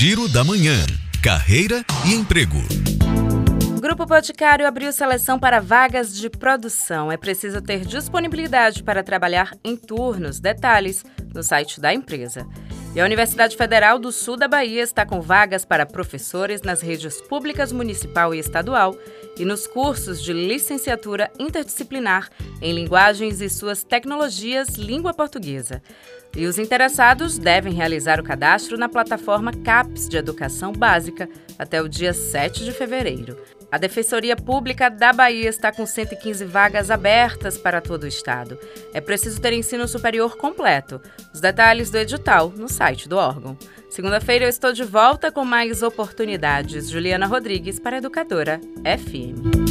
Giro da Manhã. Carreira e emprego. O Grupo Boticário abriu seleção para vagas de produção. É preciso ter disponibilidade para trabalhar em turnos. Detalhes no site da empresa. E a Universidade Federal do Sul da Bahia está com vagas para professores nas redes públicas municipal e estadual e nos cursos de licenciatura interdisciplinar em linguagens e suas tecnologias língua portuguesa. E os interessados devem realizar o cadastro na plataforma CAPES de Educação Básica até o dia 7 de fevereiro. A Defensoria Pública da Bahia está com 115 vagas abertas para todo o estado. É preciso ter ensino superior completo. Os detalhes do edital no site do órgão. Segunda-feira eu estou de volta com mais oportunidades. Juliana Rodrigues para Educadora FM.